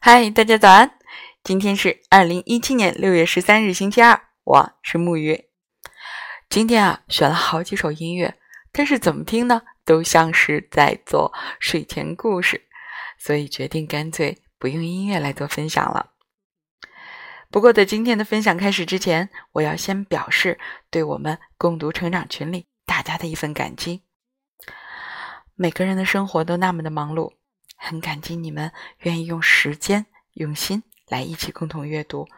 嗨，大家早安！今天是二零一七年六月十三日，星期二，我是木鱼。今天啊，选了好几首音乐，但是怎么听呢，都像是在做睡前故事，所以决定干脆不用音乐来做分享了。不过，在今天的分享开始之前，我要先表示对我们共读成长群里大家的一份感激。每个人的生活都那么的忙碌。很感激你们愿意用时间、用心来一起共同阅读，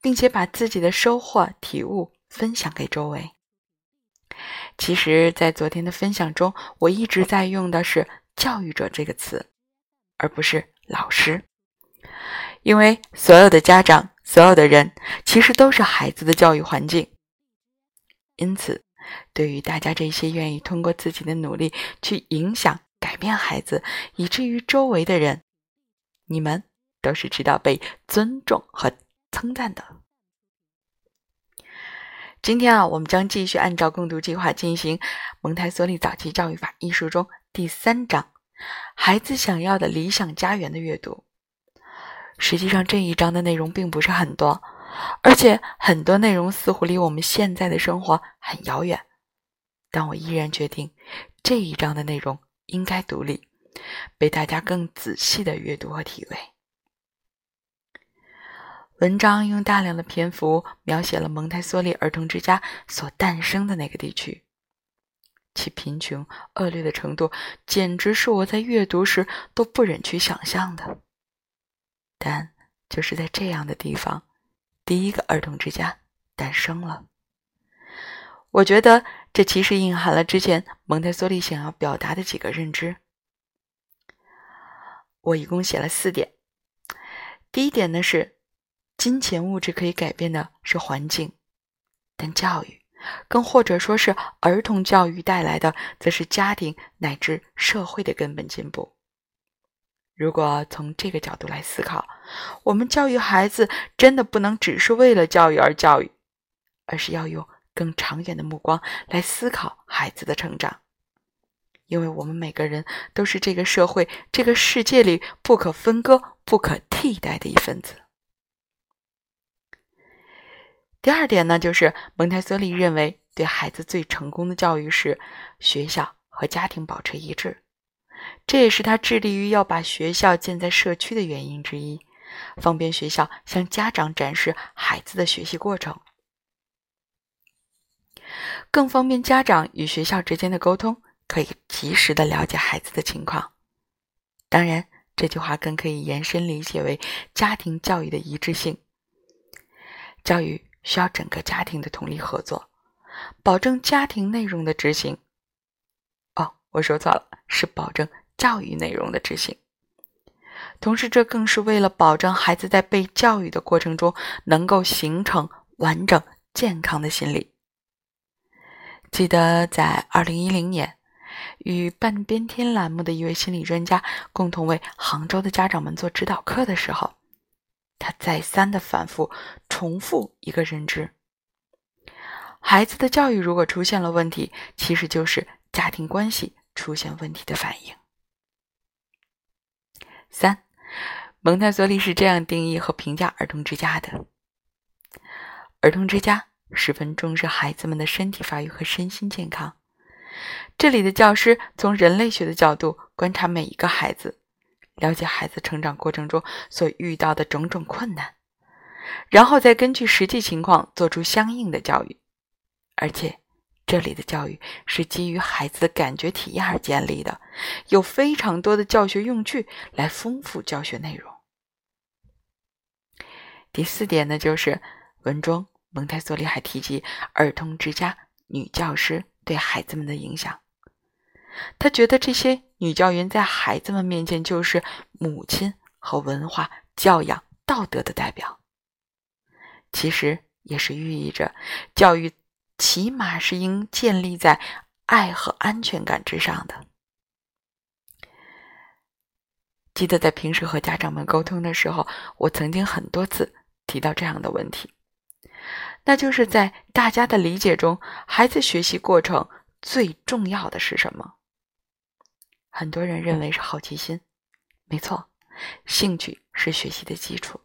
并且把自己的收获、体悟分享给周围。其实，在昨天的分享中，我一直在用的是“教育者”这个词，而不是“老师”，因为所有的家长、所有的人，其实都是孩子的教育环境。因此，对于大家这些愿意通过自己的努力去影响。改变孩子，以至于周围的人，你们都是值得被尊重和称赞的。今天啊，我们将继续按照共读计划进行《蒙台梭利早期教育法》一书中第三章“孩子想要的理想家园”的阅读。实际上，这一章的内容并不是很多，而且很多内容似乎离我们现在的生活很遥远。但我依然决定这一章的内容。应该独立，被大家更仔细的阅读和体味。文章用大量的篇幅描写了蒙台梭利儿童之家所诞生的那个地区，其贫穷恶劣的程度，简直是我在阅读时都不忍去想象的。但就是在这样的地方，第一个儿童之家诞生了。我觉得这其实蕴含了之前蒙台梭利想要表达的几个认知。我一共写了四点。第一点呢是，金钱物质可以改变的是环境，但教育，更或者说是儿童教育带来的，则是家庭乃至社会的根本进步。如果从这个角度来思考，我们教育孩子真的不能只是为了教育而教育，而是要用。更长远的目光来思考孩子的成长，因为我们每个人都是这个社会、这个世界里不可分割、不可替代的一份子。第二点呢，就是蒙台梭利认为，对孩子最成功的教育是学校和家庭保持一致，这也是他致力于要把学校建在社区的原因之一，方便学校向家长展示孩子的学习过程。更方便家长与学校之间的沟通，可以及时的了解孩子的情况。当然，这句话更可以延伸理解为家庭教育的一致性。教育需要整个家庭的通力合作，保证家庭内容的执行。哦，我说错了，是保证教育内容的执行。同时，这更是为了保证孩子在被教育的过程中能够形成完整健康的心理。记得在二零一零年，与半边天栏目的一位心理专家共同为杭州的家长们做指导课的时候，他再三的反复重复一个认知：孩子的教育如果出现了问题，其实就是家庭关系出现问题的反应。三，蒙台梭利是这样定义和评价儿童之家的：儿童之家。十分重视孩子们的身体发育和身心健康。这里的教师从人类学的角度观察每一个孩子，了解孩子成长过程中所遇到的种种困难，然后再根据实际情况做出相应的教育。而且，这里的教育是基于孩子的感觉体验而建立的，有非常多的教学用具来丰富教学内容。第四点呢，就是文中。蒙台梭利还提及儿童之家女教师对孩子们的影响。他觉得这些女教员在孩子们面前就是母亲和文化教养道德的代表，其实也是寓意着教育起码是应建立在爱和安全感之上的。记得在平时和家长们沟通的时候，我曾经很多次提到这样的问题。那就是在大家的理解中，孩子学习过程最重要的是什么？很多人认为是好奇心，没错，兴趣是学习的基础，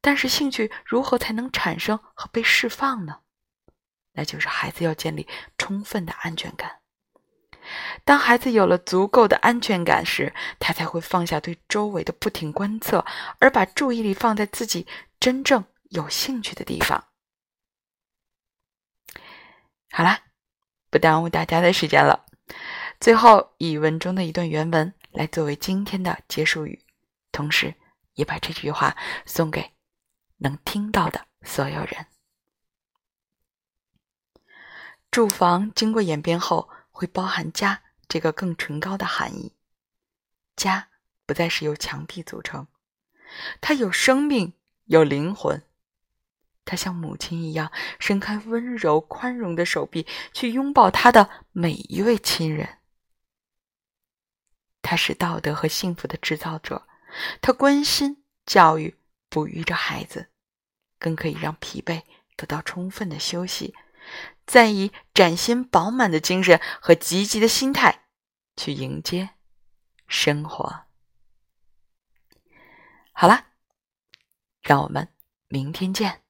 但是兴趣如何才能产生和被释放呢？那就是孩子要建立充分的安全感。当孩子有了足够的安全感时，他才会放下对周围的不停观测，而把注意力放在自己真正有兴趣的地方。好啦，不耽误大家的时间了。最后，以文中的一段原文来作为今天的结束语，同时也把这句话送给能听到的所有人。住房经过演变后，会包含“家”这个更崇高的含义。家不再是由墙壁组成，它有生命，有灵魂。他像母亲一样，伸开温柔宽容的手臂，去拥抱他的每一位亲人。他是道德和幸福的制造者，他关心、教育、哺育着孩子，更可以让疲惫得到充分的休息。再以崭新饱满的精神和积极的心态去迎接生活。好了，让我们明天见。